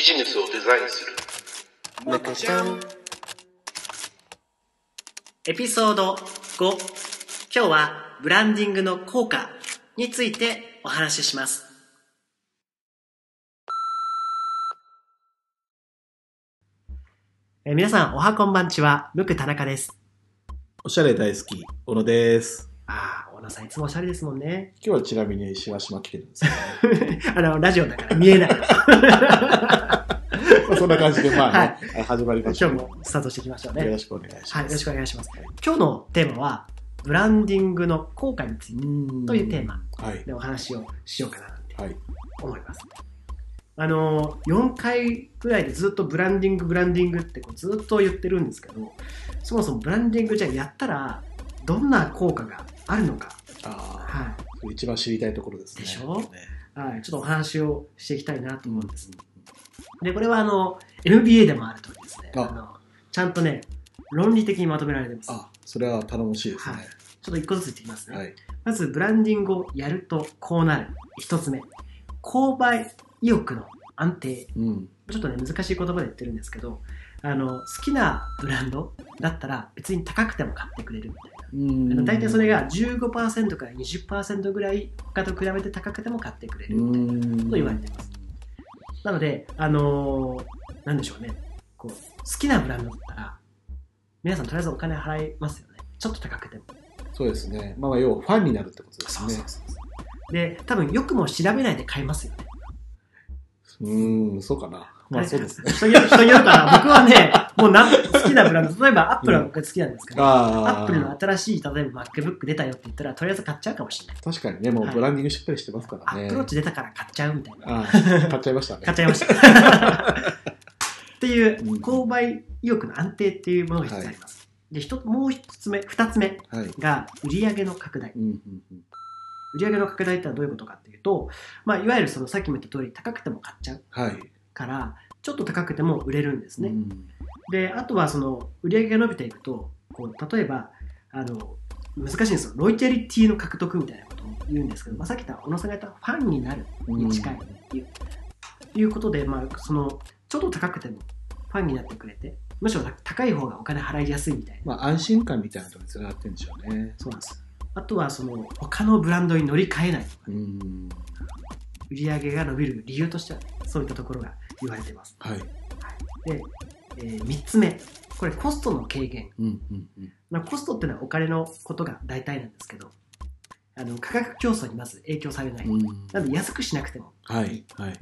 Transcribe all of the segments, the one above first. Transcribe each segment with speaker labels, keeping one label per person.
Speaker 1: ビジネスをデザインする。
Speaker 2: むかちゃん。エピソード5今日はブランディングの効果についてお話しします。えー皆さんおはこんばんちは。むく田中です。
Speaker 3: おしゃれ大好き、小野です。
Speaker 2: ああ小野さんいつもおしゃれですもんね
Speaker 3: 今日はちなみにしわしま来てるんですけ
Speaker 2: あのラジオだから見えない
Speaker 3: ど、まあ、そんな感じで、まあね、始まりましょう。
Speaker 2: 今日もスタートしていきましょうね
Speaker 3: よろしくお願いします。
Speaker 2: はい、よろしくお願いします。今日のテーマは、ブランディングの効果について
Speaker 3: うん
Speaker 2: というテーマ
Speaker 3: はい。
Speaker 2: でお話をしようかななんて
Speaker 3: はい。
Speaker 2: 思います。あの、4回ぐらいでずっとブランディング、ブランディングってこうずっと言ってるんですけど、そもそもブランディングじゃあやったら、どんな効果があるのか、
Speaker 3: あ
Speaker 2: は
Speaker 3: あ、それ一番知りたいところですね。
Speaker 2: でしょ？
Speaker 3: ね
Speaker 2: い、はい、ちょっとお話をしていきたいなと思うんです。で、これはあの、MBA でもあるとりですね、
Speaker 3: あ
Speaker 2: あのちゃんとね、論理的にまとめられてます。
Speaker 3: あ、それは頼もしいですね。
Speaker 2: はいちょっと一個ずつ言っていきますね。
Speaker 3: はい。
Speaker 2: まず、ブランディングをやるとこうなる。一つ目。購買意欲の安定。
Speaker 3: うん。
Speaker 2: ちょっとね、難しい言葉で言ってるんですけど、あの、好きなブランドだったら別に高くても買ってくれるみたいな。
Speaker 3: うん
Speaker 2: 大体それが15%から20%ぐらい他と比べて高くても買ってくれるみたいな。
Speaker 3: うん
Speaker 2: と言われてますなので、あのーなんでしょうね。こう、好きなブランドだったら、皆さんとりあえずお金払いますよね。ちょっと高くても。
Speaker 3: そうですね。まあ、要はファンになるってことですね。
Speaker 2: そうで、多分よくも調べないで買いますよね。
Speaker 3: うん、そうかな。まあ、そうですね。
Speaker 2: 人によるから、僕はね、もうなん好きなブランド、例えばアップルは僕好きなんですけど、
Speaker 3: ああ。
Speaker 2: アップルの新しい、例えば MacBook 出たよって言ったら、とりあえず買っちゃうかもしれない。
Speaker 3: 確かにね、もう
Speaker 2: はい
Speaker 3: ブランディングしっかりしてますからね。
Speaker 2: アップローチ出たから買っちゃうみたいな。
Speaker 3: ああ、買っちゃいましたね。
Speaker 2: 買っちゃいました。っていう
Speaker 3: うん、
Speaker 2: 購買意欲の安定っていうものが必要になります。で、一つもう一つ目、二つ目
Speaker 3: はい。
Speaker 2: が売上の拡大売上の拡大ってのはどういうことかっていうと、まあ、いわゆるそのさっきも言った通り高くても買っちゃう
Speaker 3: はい。
Speaker 2: から、ちょっと高くても売れるんですね。
Speaker 3: うん
Speaker 2: で、あとはその売り上げが伸びていくと、こう例えば、あの、難しいんですよ。ロイヤリティの獲得みたいなことを言うんですけど、まあ、さっき言った小野さんが言ったファンになるに近いっていう,、いうことで、まあ、その、ちょっと高くてもファンになってくれて、むしろ高い方がお金払いやすいみたいな。
Speaker 3: まあ、安心感みたいなところにつながってるんでしょうね。
Speaker 2: そうなんです。あとは、その、他のブランドに乗り換えないとか、
Speaker 3: うん。
Speaker 2: 売り上げが伸びる理由としては、ね、そういったところが言われています。
Speaker 3: はい。
Speaker 2: で、え3つ目。これ、コストの軽減。
Speaker 3: うんうんうん。
Speaker 2: まあ、コストっていうのはお金のことが大体なんですけど、あの価格競争にまず影響されない。
Speaker 3: うん
Speaker 2: なので安くしなくても。
Speaker 3: はい。はい。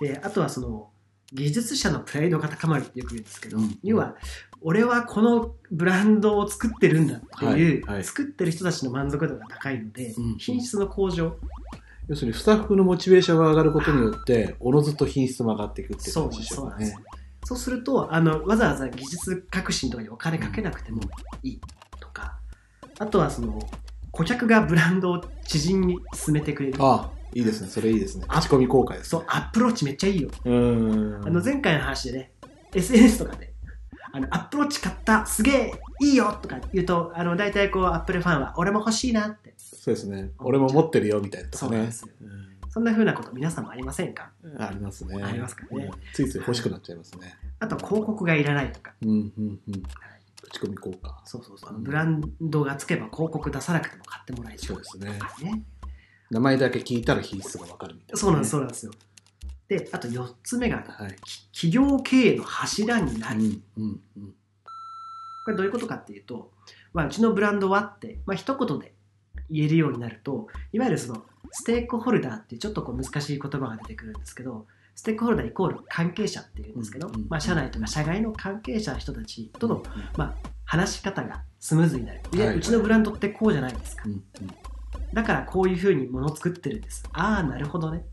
Speaker 2: で、あとはその、技術者のプライドが高まるってよく言うんですけど、
Speaker 3: うん
Speaker 2: 要は、俺はこのブランドを作ってるんだっていう、
Speaker 3: はいはい
Speaker 2: 作ってる人たちの満足度が高いので、
Speaker 3: うん
Speaker 2: 品質の向上、
Speaker 3: 要するに、スタッフのモチベーションが上がることによって、おのずと品質も上がっていくっていう感じでしょうかね
Speaker 2: そうなんです。そうするとあの、わざわざ技術革新とかにお金かけなくてもいいとか、あとはその、顧客がブランドを知人に勧めてくれる。
Speaker 3: ああ、いいですね。それいいですね。
Speaker 2: あ
Speaker 3: 口コミ効果ですね。、
Speaker 2: そうアップローチめっちゃいいよ。
Speaker 3: うーん。
Speaker 2: あの前回の話でね、SNS とかで、あのアップローチ買った、すげえいいよとか言うと、あの大体こう、アップルファンは、俺も欲しいなって、
Speaker 3: そうですね。俺も持ってるよ、みたいなとかね
Speaker 2: そうなんで。すよ。そんな風なこと皆さんもありませんか？
Speaker 3: うんありますね。
Speaker 2: ありますかね
Speaker 3: うんついつい欲しくなっちゃいますね。
Speaker 2: あと、広告がいらないとか、
Speaker 3: うんうんうん。口コミ効果。
Speaker 2: そうそうそう、ブランドがつけば広告出さなくても買ってもらえる
Speaker 3: そうですね。
Speaker 2: ね。
Speaker 3: 名前だけ聞いたら品質がわかるみたいなね。
Speaker 2: そうなんです、そうなんですよ。で、あと4つ目が、
Speaker 3: はい。
Speaker 2: き企業経営の柱になる。
Speaker 3: うんうんうん。
Speaker 2: これどういうことかっていうと、まあ、うちのブランドはって、まあ、一言で言えるようになると、いわゆるそのステークホルダーっていうちょっとこう難しい言葉が出てくるんですけど、ステークホルダーイコール関係者っていうんですけど、
Speaker 3: うんうん
Speaker 2: まあ、社内とか社外の関係者の人たちとの、まあ、話し方がスムーズになる。いや
Speaker 3: はいう
Speaker 2: ちのブランドってこうじゃないですか。
Speaker 3: うんうん。
Speaker 2: だからこういうふうにものを作ってるんです。ああ、なるほどね。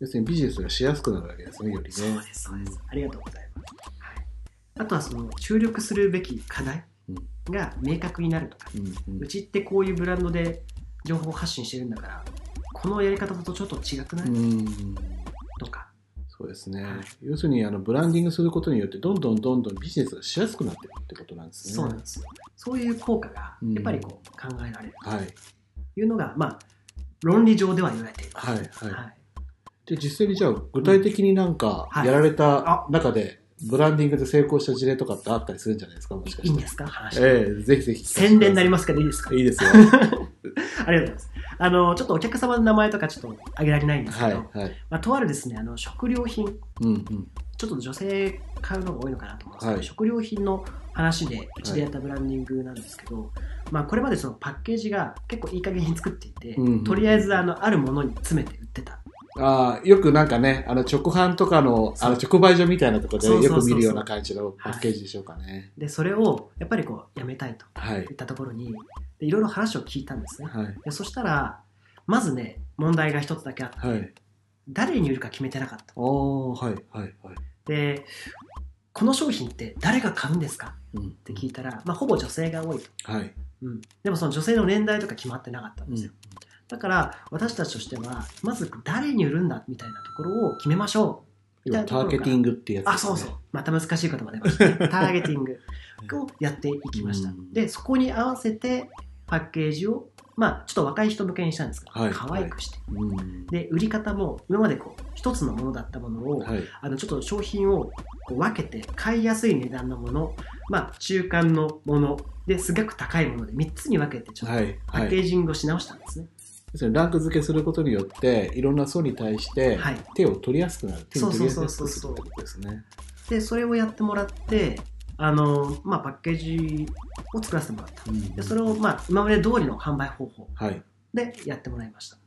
Speaker 3: 要するにビジネスがしやすくなるわけですね、よりね。
Speaker 2: そうです、そうです。ありがとうございます。はい、あとはその注力するべき課題が明確になるとか、
Speaker 3: うんうん
Speaker 2: うちってこういうブランドで情報発信してるんだから、このやり方だとちょっと違くない、
Speaker 3: うん。
Speaker 2: とか。
Speaker 3: そうですね。
Speaker 2: はい
Speaker 3: 要するにあのブランディングすることによってどんどんどんどんビジネスがしやすくなっていくってことなんですね。
Speaker 2: そうなんですよ。そういう効果が
Speaker 3: うん
Speaker 2: やっぱりこう考えられる
Speaker 3: はい。
Speaker 2: というのが、まあ、論理上では言われています。
Speaker 3: はいはい
Speaker 2: はい
Speaker 3: で、実際にじゃあ、具体的になんか、
Speaker 2: はい
Speaker 3: やられた中で、ブランディングで成功した事例とかってあったりするんじゃないですか、もしかして。
Speaker 2: いいんですか話。
Speaker 3: ええぜひぜひ。
Speaker 2: 宣伝になり
Speaker 3: ま
Speaker 2: ますけどいいですか？
Speaker 3: いいですよ。
Speaker 2: ありがとうございます。あの、ちょっとお客様の名前とかちょっと挙げられないんですけど、
Speaker 3: はい、はい。
Speaker 2: まあ、とあるですね、あの食料品、
Speaker 3: うん、うん。
Speaker 2: ちょっと女性買うのが多いのかなと思うんですけど、
Speaker 3: はい
Speaker 2: 食料品の話でうちでやったブランディングなんですけど、まあ、これまでそのパッケージが結構いい加減に作っていて、
Speaker 3: うんうん
Speaker 2: とりあえずあのあるものに詰めて売ってた。
Speaker 3: ああ、よくなんかね、あの、直販とかの、あの、直売所みたいなところでよく見るような感じのパッケージでしょうかね。
Speaker 2: で、それをやっぱりこうやめたいと
Speaker 3: はい
Speaker 2: い。ったところに、でいろいろ話を聞いたんですね。
Speaker 3: はい。
Speaker 2: でそしたら、まずね、問題が一つだけあって、
Speaker 3: はい。
Speaker 2: 誰に売るか決めてなかった。
Speaker 3: はい、はい、はい。
Speaker 2: で、この商品って誰が買うんですか？
Speaker 3: うん。っ
Speaker 2: って聞いたら、まあ、ほぼ女性が多いと。
Speaker 3: はい。
Speaker 2: うん、でもその女性の年代とか決まってなかったん
Speaker 3: うん
Speaker 2: ですよ。だから私たちとしては、まず誰に売るんだみたいなところを決めましょう。
Speaker 3: 要はターゲティングってやつ
Speaker 2: あ、そうそう。また難しい言葉出ましたね。ターゲティングをやっていきました
Speaker 3: うん。
Speaker 2: で、そこに合わせてパッケージを、まあ、ちょっと若い人向けにしたんですが、
Speaker 3: はい
Speaker 2: 可愛くして。
Speaker 3: うん。
Speaker 2: で、売り方も今までこう、一つのものだったものを、
Speaker 3: はい。
Speaker 2: あのちょっと商品をこう分けて買いやすい値段のもの、まあ、中間のものですごく高いもので3つに分けてちょっと
Speaker 3: はい。
Speaker 2: パッケ
Speaker 3: はい。
Speaker 2: ージングをし直したんですね。
Speaker 3: ランク付けすることによって、いろんな層に対して
Speaker 2: はい、
Speaker 3: 手を取りやすくなる。手に取りやす
Speaker 2: そうそう
Speaker 3: くす
Speaker 2: そうそう
Speaker 3: るってことですね。
Speaker 2: でそれをやってもらってあの、まあ、パッケージを作らせてもらった。
Speaker 3: うん
Speaker 2: でそれを、まあ、今まで通りの販売方法
Speaker 3: はい。
Speaker 2: でやってもらいました。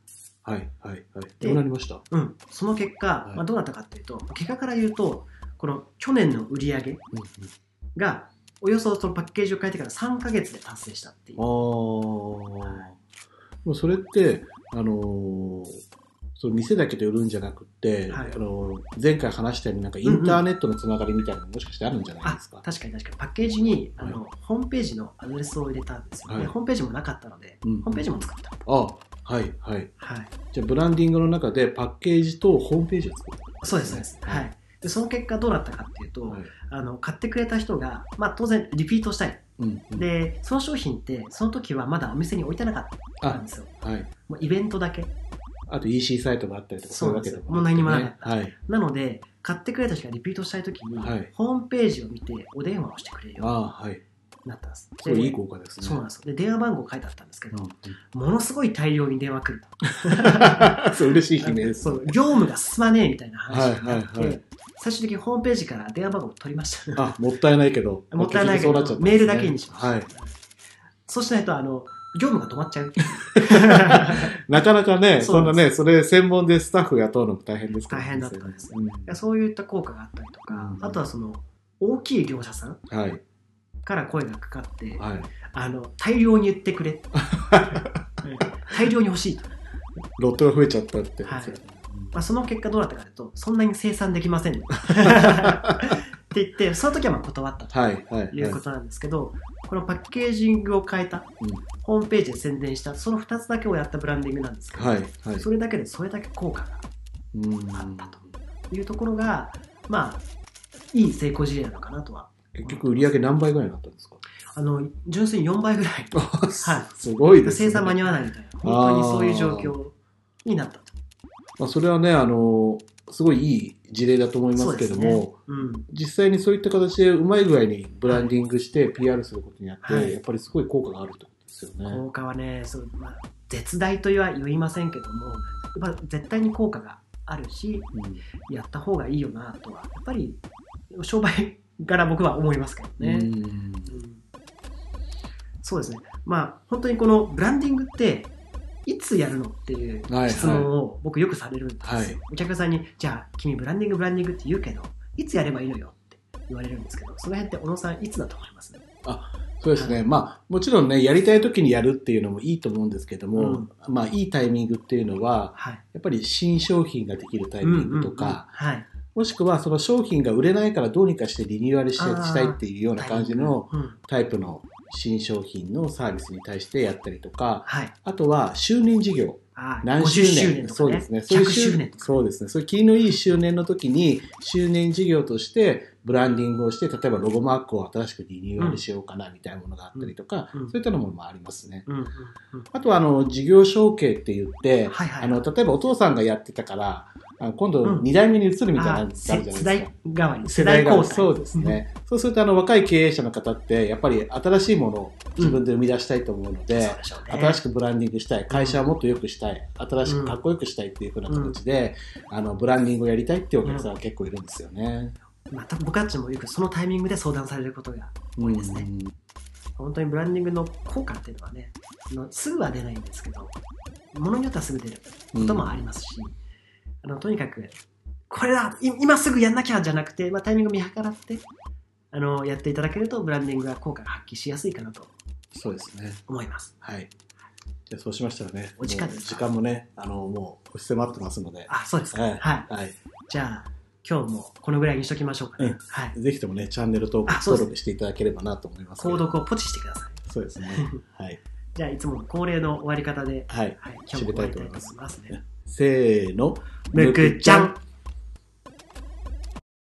Speaker 3: はい。はい。はい。
Speaker 2: で
Speaker 3: どうなりました？
Speaker 2: うん、その結果、
Speaker 3: はい
Speaker 2: まあ、どうなったかっていうと結果から言うとこの去年の売り上げ
Speaker 3: うん
Speaker 2: がおよそそのパッケージを変えてから3ヶ月で達成したっていう
Speaker 3: ああ。もうそれって、あのーその店だけで売るんじゃなくて、
Speaker 2: はい。
Speaker 3: あのー前回話したようになんかインターネットのつながりみたいなのももしかしてあるんじゃない
Speaker 2: あ
Speaker 3: ですか？
Speaker 2: 確かに確かに。パッケージにあの、
Speaker 3: は
Speaker 2: ホームページのアドレスを入れたんですよ、
Speaker 3: はい。
Speaker 2: でホームページもなかったので、
Speaker 3: うん。
Speaker 2: ホームページも作った、
Speaker 3: あはいはい。
Speaker 2: はい、
Speaker 3: じゃあブランディングの中でパッケージとホームページを作る。
Speaker 2: そうですそうです、はい、でその結果どうなったかっていうと、
Speaker 3: はい。
Speaker 2: あの買ってくれた人が、まあ、当然リピートしたい
Speaker 3: うんうん。
Speaker 2: でその商品ってその時はまだお店に置いてなかった。ん
Speaker 3: あ
Speaker 2: ですよ。
Speaker 3: はい。
Speaker 2: もうイベントだけ。
Speaker 3: あと EC サイトもあったりとか
Speaker 2: そう
Speaker 3: いうわけでも
Speaker 2: もう何もなかった。
Speaker 3: はい。
Speaker 2: なので買ってくれた人がリピートしたい時に、
Speaker 3: はい。
Speaker 2: ホームページを見てお電話をしてくれるよう
Speaker 3: ああ、はい。
Speaker 2: になったんです。
Speaker 3: すごいいい
Speaker 2: で
Speaker 3: 効果ですね。
Speaker 2: そうなんですよ。で電話番号書いてあったんですけど、
Speaker 3: うん。
Speaker 2: ものすごい大量に電話来ると。
Speaker 3: そう、嬉しい悲鳴です。
Speaker 2: そう業務が進まねえみたいな話になって、
Speaker 3: はいはいはい。
Speaker 2: 最終的にホームページから電話番号を取りました。
Speaker 3: あ、もったいないけど。
Speaker 2: もったいないけど、メールだけにしました、
Speaker 3: はい。
Speaker 2: そうしないとあの業務が止まっちゃう。
Speaker 3: なかなかね、
Speaker 2: そなん
Speaker 3: なね、それ専門でスタッフ雇うのも大変ですから。
Speaker 2: 大変だったんです。そういった効果があったりとか、
Speaker 3: うん。
Speaker 2: あとはその大きい業者さん。
Speaker 3: はい。
Speaker 2: から声がかかって、
Speaker 3: はい。
Speaker 2: あの大量に言ってくれ、う ん大量に欲しいと、
Speaker 3: ロットが増えちゃったって。
Speaker 2: はいまあ、その結果どうなったかというとそんなに生産できません って言ってその時はまあ断ったと
Speaker 3: はい、はい。
Speaker 2: いうことなんですけど、このパッケージングを変えた、
Speaker 3: うん
Speaker 2: ホームページで宣伝したその2つだけをやったブランディングなんですけど、
Speaker 3: はい、はい。
Speaker 2: それだけでそれだけ効果が
Speaker 3: うん
Speaker 2: あったというところがまあいい成功事例なのかなとは
Speaker 3: 結局売り上げ何倍ぐらいになったんですか？
Speaker 2: あの純粋に4倍ぐらい。
Speaker 3: はい。
Speaker 2: は
Speaker 3: すごいですね。
Speaker 2: 生産間に合わないみたいな本当にそういう状況になった。と
Speaker 3: まあ、それはね、あの、すごいいい事例だと思いますけども、
Speaker 2: ねうん。
Speaker 3: 実際にそういった形でうまい具合にブランディングして PR することによって、
Speaker 2: はい。
Speaker 3: やっぱりすごい効果があるってことですよね。
Speaker 2: 効果はねそう、まあ、絶大とは言いませんけどもやっぱ絶対に効果があるし
Speaker 3: うん。
Speaker 2: やった方がいいよなとはやっぱり商売から僕は思いますけどね、
Speaker 3: うん。
Speaker 2: うんそうですね。まあ本当にこのブランディングっていつやるのっていう質問を僕よくされるんですよ、
Speaker 3: はい。
Speaker 2: お客さんにじゃあ君ブランディングブランディングって言うけどいつやればいいのよって言われるんですけどその辺って小野さんいつだと思います？ね
Speaker 3: そうですね。まあ、もちろんね、やりたい時にやるっていうのもいいと思うんですけども、
Speaker 2: うん。
Speaker 3: まあ、いいタイミングっていうのは、
Speaker 2: はい。
Speaker 3: やっぱり新商品ができるタイミングとか、
Speaker 2: うんうんうん。はい
Speaker 3: もしくはその商品が売れないからどうにかしてリニューアルしたいっていうような感じの
Speaker 2: うん
Speaker 3: タイプの新商品のサービスに対してやったりとか、
Speaker 2: はい
Speaker 3: あとは周年事業。何周
Speaker 2: 50
Speaker 3: 年
Speaker 2: 周年ね
Speaker 3: そうですね。そういう
Speaker 2: 100周年
Speaker 3: そうですね。そういう気のいい周年の時に、周年事業としてブランディングをして、例えばロゴマークを新しくリニューアルしようかなみたいなものがあったりとか、
Speaker 2: うんうん
Speaker 3: そういったものもありますね。
Speaker 2: うんうんうん
Speaker 3: あとは、あの、事業承継って言って、
Speaker 2: はいはい
Speaker 3: あの、例えばお父さんがやってたから、あ今度
Speaker 2: うん
Speaker 3: 2代目に移るみたいなのがあ
Speaker 2: あ
Speaker 3: るじゃないですか。
Speaker 2: 世代代わり、
Speaker 3: 世代が
Speaker 2: 交代。
Speaker 3: そうですね。そうすると、あの、若い経営者の方って、やっぱり新しいものを自分で生み出したいと思うの
Speaker 2: うん。
Speaker 3: で。新しくブランディングしたい、会社をもっと良くしたい、新しくかっこよくしたいっていう風な形で、あの、ブランディングをやりたいっていうお客さんが結構いるんですよね。
Speaker 2: また僕たちもよくそのタイミングで相談されることが多いですね。本当にブランディングの効果っていうのはね、すぐは出ないんですけど、ものによってはすぐ出ることもありますし、あのとにかく、これだい今すぐやんなきゃじゃなくて、まあ、タイミングを見計らってあのやっていただけると、ブランディングが効果が発揮しやすいかなと
Speaker 3: そうですね。
Speaker 2: 思います。
Speaker 3: はい。じゃあそうしましたらね、
Speaker 2: お時間ですか
Speaker 3: 時間もね、あの、もう押し迫ってますので、
Speaker 2: あ、そうですか。
Speaker 3: は
Speaker 2: はいい。
Speaker 3: はい。
Speaker 2: じゃあ、今日もこのぐらいにしときましょうかね。
Speaker 3: うん
Speaker 2: はい。
Speaker 3: ぜひともね、チャンネル登録登録していただければなと思います。
Speaker 2: 購読をポチしてください。
Speaker 3: そうですね。はい。
Speaker 2: じゃあ、いつもの恒例の終わり方で、
Speaker 3: はい。
Speaker 2: はい、今日も終わりたいと思いますね。
Speaker 3: せーの。
Speaker 2: むくちゃん。